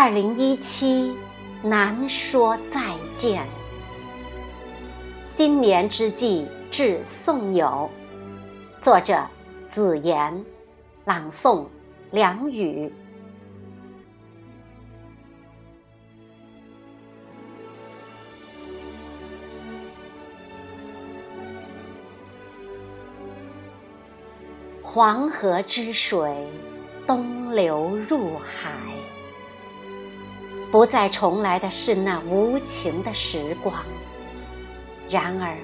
二零一七，难说再见。新年之际致宋友，作者子言，朗诵梁雨。黄河之水东流入海。不再重来的是那无情的时光。然而，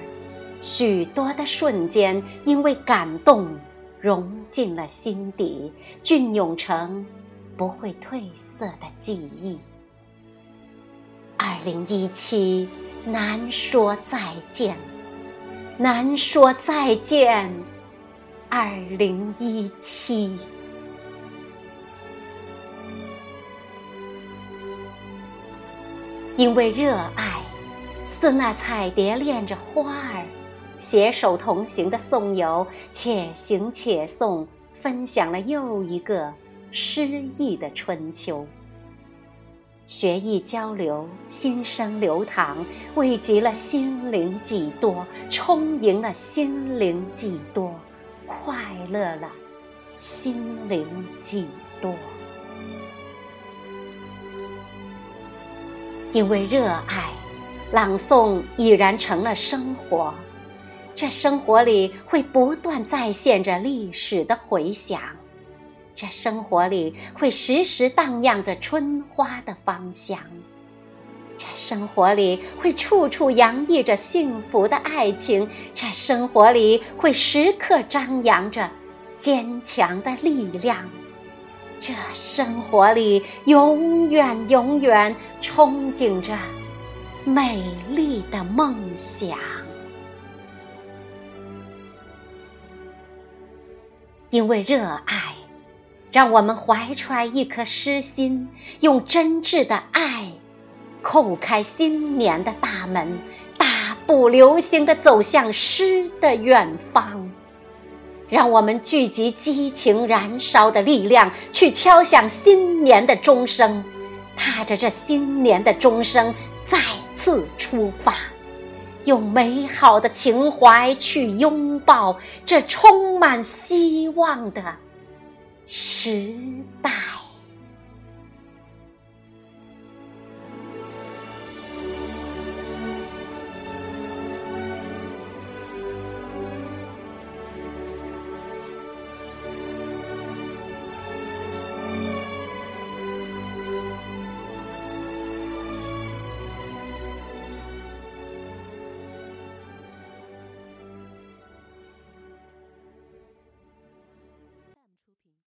许多的瞬间因为感动融进了心底，隽永成不会褪色的记忆。二零一七，难说再见，难说再见。二零一七。因为热爱，似那彩蝶恋着花儿，携手同行的送友，且行且送，分享了又一个诗意的春秋。学艺交流，心声流淌，慰藉了心灵几多，充盈了心灵几多，快乐了心灵几多。因为热爱，朗诵已然成了生活。这生活里会不断再现着历史的回响，这生活里会时时荡漾着春花的芳香，这生活里会处处洋溢着幸福的爱情，这生活里会时刻张扬着坚强的力量。这生活里，永远永远憧憬着美丽的梦想。因为热爱，让我们怀揣一颗诗心，用真挚的爱叩开新年的大门，大步流星的走向诗的远方。让我们聚集激情燃烧的力量，去敲响新年的钟声，踏着这新年的钟声再次出发，用美好的情怀去拥抱这充满希望的时代。